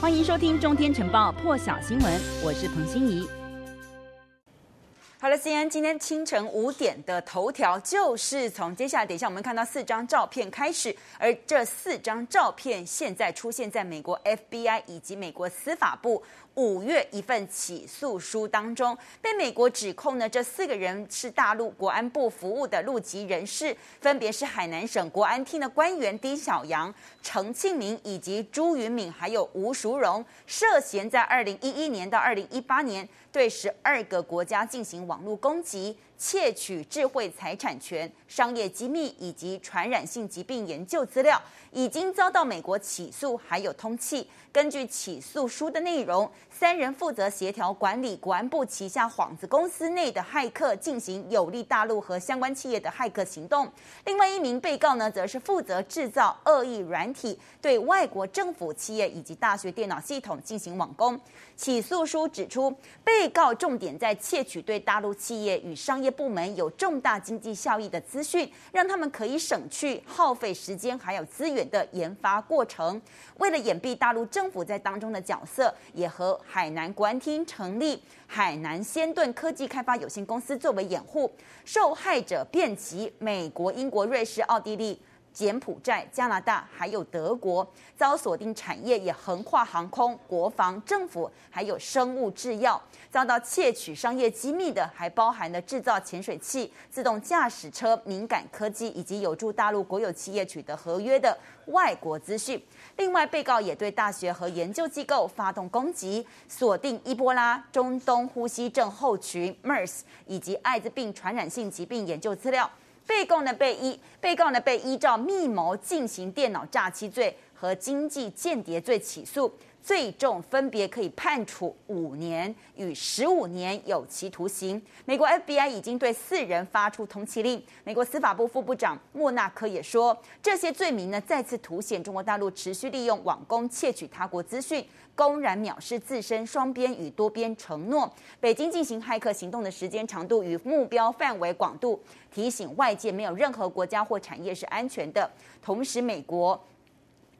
欢迎收听《中天晨报》破晓新闻，我是彭欣怡。好了，C N，今天清晨五点的头条就是从接下来等一下我们看到四张照片开始，而这四张照片现在出现在美国 FBI 以及美国司法部。五月一份起诉书当中，被美国指控呢，这四个人是大陆国安部服务的陆籍人士，分别是海南省国安厅的官员丁小阳、程庆明以及朱云敏，还有吴淑荣，涉嫌在二零一一年到二零一八年对十二个国家进行网络攻击。窃取智慧财产权、商业机密以及传染性疾病研究资料，已经遭到美国起诉，还有通缉。根据起诉书的内容，三人负责协调管理国安部旗下幌子公司内的骇客进行有利大陆和相关企业的骇客行动。另外一名被告呢，则是负责制造恶意软体，对外国政府、企业以及大学电脑系统进行网攻。起诉书指出，被告重点在窃取对大陆企业与商业部门有重大经济效益的资讯，让他们可以省去耗费时间还有资源的研发过程。为了掩蔽大陆政府在当中的角色，也和海南国安厅成立海南先盾科技开发有限公司作为掩护，受害者遍及美国、英国、瑞士、奥地利。柬埔寨、加拿大还有德国遭锁定产业，也横跨航空、国防、政府，还有生物制药。遭到窃取商业机密的，还包含了制造潜水器、自动驾驶车、敏感科技，以及有助大陆国有企业取得合约的外国资讯。另外，被告也对大学和研究机构发动攻击，锁定伊波拉、中东呼吸症候群 （MERS） 以及艾滋病传染性疾病研究资料。被告呢被依被告呢被依照密谋进行电脑诈欺罪和经济间谍罪起诉，最重分别可以判处五年与十五年有期徒刑。美国 FBI 已经对四人发出通缉令。美国司法部副部长莫纳科也说，这些罪名呢再次凸显中国大陆持续利用网攻窃取他国资讯。公然藐视自身双边与多边承诺，北京进行骇客行动的时间长度与目标范围广度，提醒外界没有任何国家或产业是安全的。同时，美国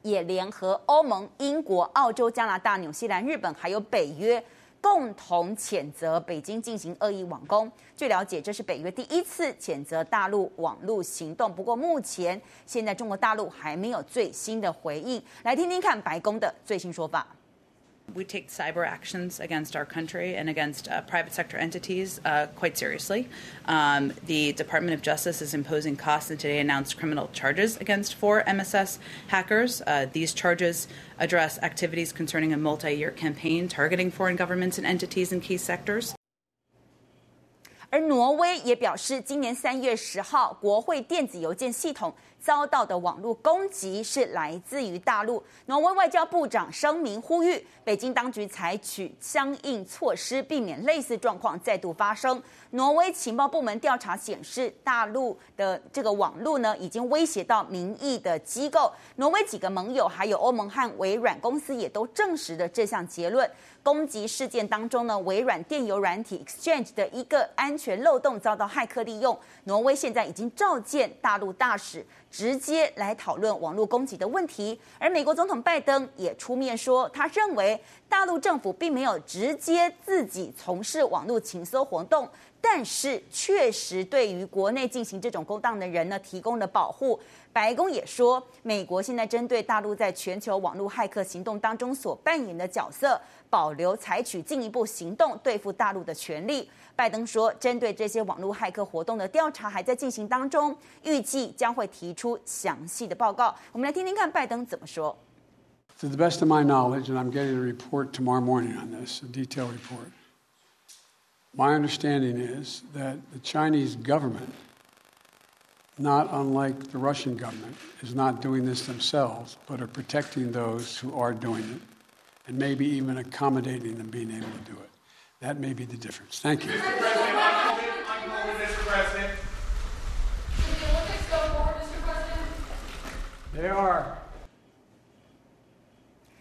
也联合欧盟、英国、澳洲、加拿大、纽西兰、日本还有北约，共同谴责北京进行恶意网攻。据了解，这是北约第一次谴责大陆网络行动。不过，目前现在中国大陆还没有最新的回应。来听听看白宫的最新说法。We take cyber actions against our country and against uh, private sector entities uh, quite seriously. Um, the Department of Justice is imposing costs and today announced criminal charges against four MSS hackers. Uh, these charges address activities concerning a multi year campaign targeting foreign governments and entities in key sectors. 而挪威也表示，今年三月十号，国会电子邮件系统 遭到的网络攻击是来自于大陆。挪威外交部长声明呼吁，北京当局采取相应措施，避免类似状况再度发生。挪威情报部门调查显示，大陆的这个网络呢，已经威胁到民意的机构。挪威几个盟友，还有欧盟和微软公司也都证实了这项结论。攻击事件当中呢，微软电邮软体 Exchange 的一个安全漏洞遭到骇客利用。挪威现在已经召见大陆大使，直接来讨论网络攻击的问题。而美国总统拜登也出面说，他认为大陆政府并没有直接自己从事网络情搜活动。但是，确实对于国内进行这种勾当的人呢，提供了保护。白宫也说，美国现在针对大陆在全球网络骇客行动当中所扮演的角色，保留采取进一步行动对付大陆的权利。拜登说，针对这些网络骇客活动的调查还在进行当中，预计将会提出详细的报告。我们来听听看拜登怎么说。To the best of my knowledge, and I'm getting a report tomorrow morning on this, a detailed report. My understanding is that the Chinese government, not unlike the Russian government, is not doing this themselves, but are protecting those who are doing it, and maybe even accommodating them being able to do it. That may be the difference. Thank you. Mr. President, Mr. President. Did the Olympics go forward, Mr. President? They are.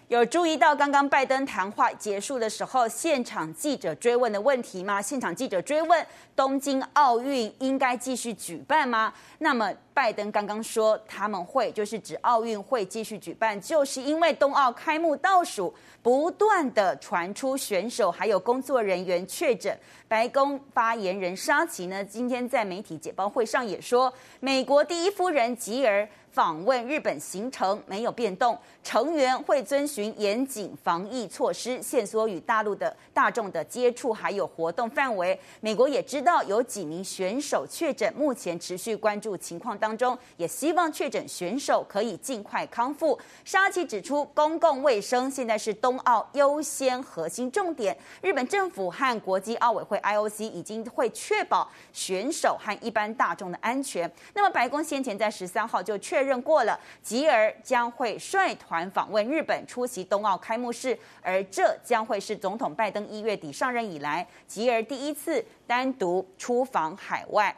有注意到刚刚拜登谈话结束的时候，现场记者追问的问题吗？现场记者追问东京奥运应该继续举办吗？那么拜登刚刚说他们会，就是指奥运会继续举办，就是因为冬奥开幕倒数，不断的传出选手还有工作人员确诊。白宫发言人沙奇呢，今天在媒体简报会上也说，美国第一夫人吉尔。访问日本行程没有变动，成员会遵循严谨防疫措施，限缩与大陆的大众的接触，还有活动范围。美国也知道有几名选手确诊，目前持续关注情况当中，也希望确诊选手可以尽快康复。沙奇指出，公共卫生现在是冬奥优先核心重点。日本政府和国际奥委会 IOC 已经会确保选手和一般大众的安全。那么，白宫先前在十三号就确确。认过了，吉尔将会率团访问日本，出席冬奥开幕式，而这将会是总统拜登一月底上任以来，吉尔第一次单独出访海外。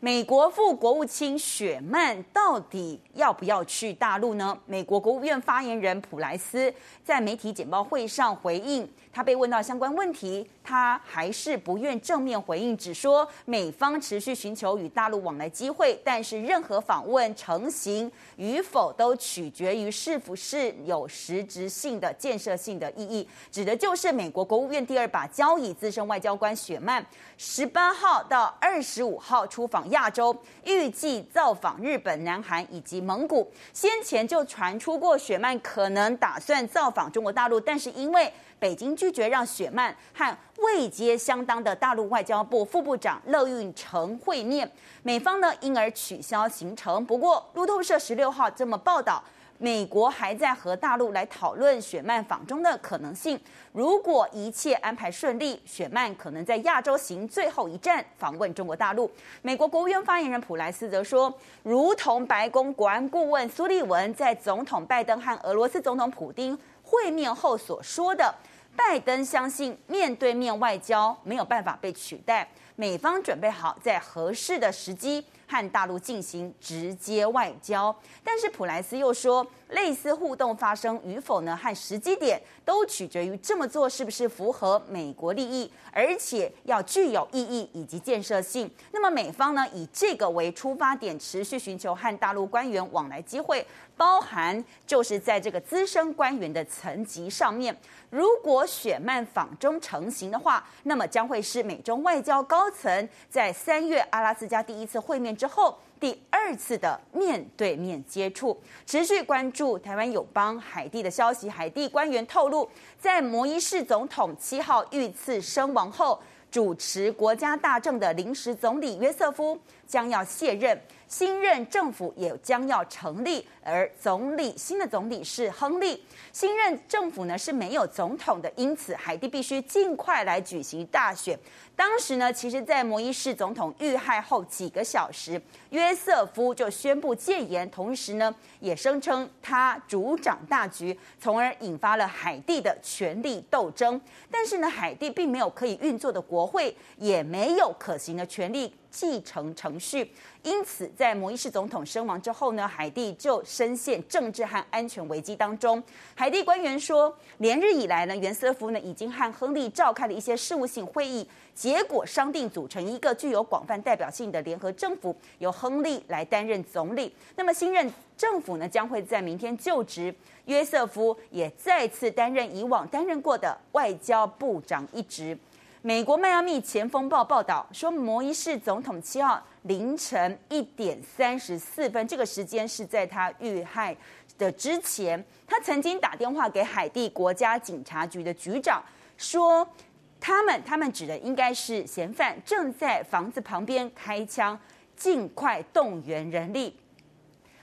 美国副国务卿雪曼到底要不要去大陆呢？美国国务院发言人普莱斯在媒体简报会上回应。他被问到相关问题，他还是不愿正面回应，只说美方持续寻求与大陆往来机会，但是任何访问成型与否都取决于是不是有实质性的建设性的意义。指的就是美国国务院第二把交椅资深外交官雪曼，十八号到二十五号出访亚洲，预计造访日本、南韩以及蒙古。先前就传出过雪曼可能打算造访中国大陆，但是因为北京拒拒绝让雪曼和位阶相当的大陆外交部副部长乐运成会面，美方呢因而取消行程。不过路透社十六号这么报道，美国还在和大陆来讨论雪曼访中的可能性。如果一切安排顺利，雪曼可能在亚洲行最后一站访问中国大陆。美国国务院发言人普莱斯则说，如同白宫国安顾问苏利文在总统拜登和俄罗斯总统普丁会面后所说的，拜登相信面对面外交没有办法被取代，美方准备好在合适的时机和大陆进行直接外交。但是普莱斯又说，类似互动发生与否呢，和时机点都取决于这么做是不是符合美国利益，而且要具有意义以及建设性。那么美方呢，以这个为出发点，持续寻求和大陆官员往来机会。包含就是在这个资深官员的层级上面，如果雪曼访中成型的话，那么将会是美中外交高层在三月阿拉斯加第一次会面之后第二次的面对面接触。持续关注台湾友邦海地的消息，海地官员透露，在摩伊士总统七号遇刺身亡后，主持国家大政的临时总理约瑟夫将要卸任。新任政府也将要成立，而总理新的总理是亨利。新任政府呢是没有总统的，因此海地必须尽快来举行大选。当时呢，其实，在摩伊士总统遇害后几个小时，约瑟夫就宣布戒严，同时呢，也声称他主掌大局，从而引发了海地的权力斗争。但是呢，海地并没有可以运作的国国会，也没有可行的权力继承程序。因此，在摩伊士总统身亡之后呢，海地就深陷政治和安全危机当中。海地官员说，连日以来呢，约瑟夫呢已经和亨利召开了一些事务性会议，结果商定组成一个具有广泛代表性的联合政府，由亨利来担任总理。那么新任政府呢将会在明天就职，约瑟夫也再次担任以往担任过的外交部长一职。美国迈阿密前锋报报道说，摩伊士总统七号凌晨一点三十四分，这个时间是在他遇害的之前，他曾经打电话给海地国家警察局的局长，说他们他们指的应该是嫌犯正在房子旁边开枪，尽快动员人力。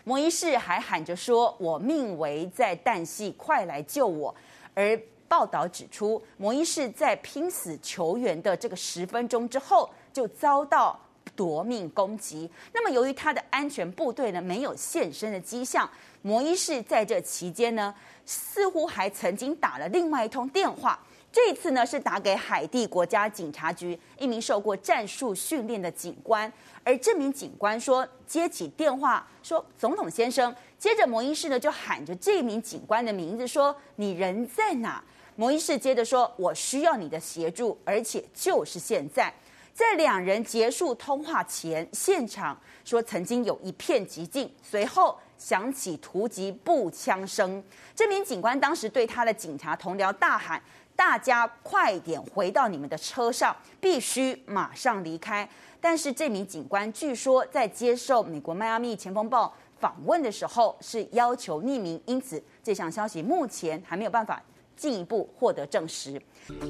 摩伊士还喊着说：“我命危在旦夕，快来救我。”而报道指出，摩伊士在拼死求援的这个十分钟之后，就遭到夺命攻击。那么，由于他的安全部队呢没有现身的迹象，摩伊士在这期间呢，似乎还曾经打了另外一通电话。这次呢是打给海地国家警察局一名受过战术训练的警官，而这名警官说接起电话说：“总统先生。”接着摩伊士呢就喊着这名警官的名字，说：“你人在哪？”摩伊士接着说：“我需要你的协助，而且就是现在。”在两人结束通话前，现场说曾经有一片寂静，随后响起突击步枪声。这名警官当时对他的警察同僚大喊：“大家快点回到你们的车上，必须马上离开。”但是这名警官据说在接受美国迈阿密前锋报访问的时候是要求匿名，因此这项消息目前还没有办法进一步获得证实。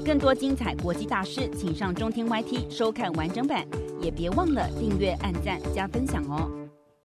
更多精彩国际大师，请上中天 YT 收看完整版，也别忘了订阅、按赞、加分享哦。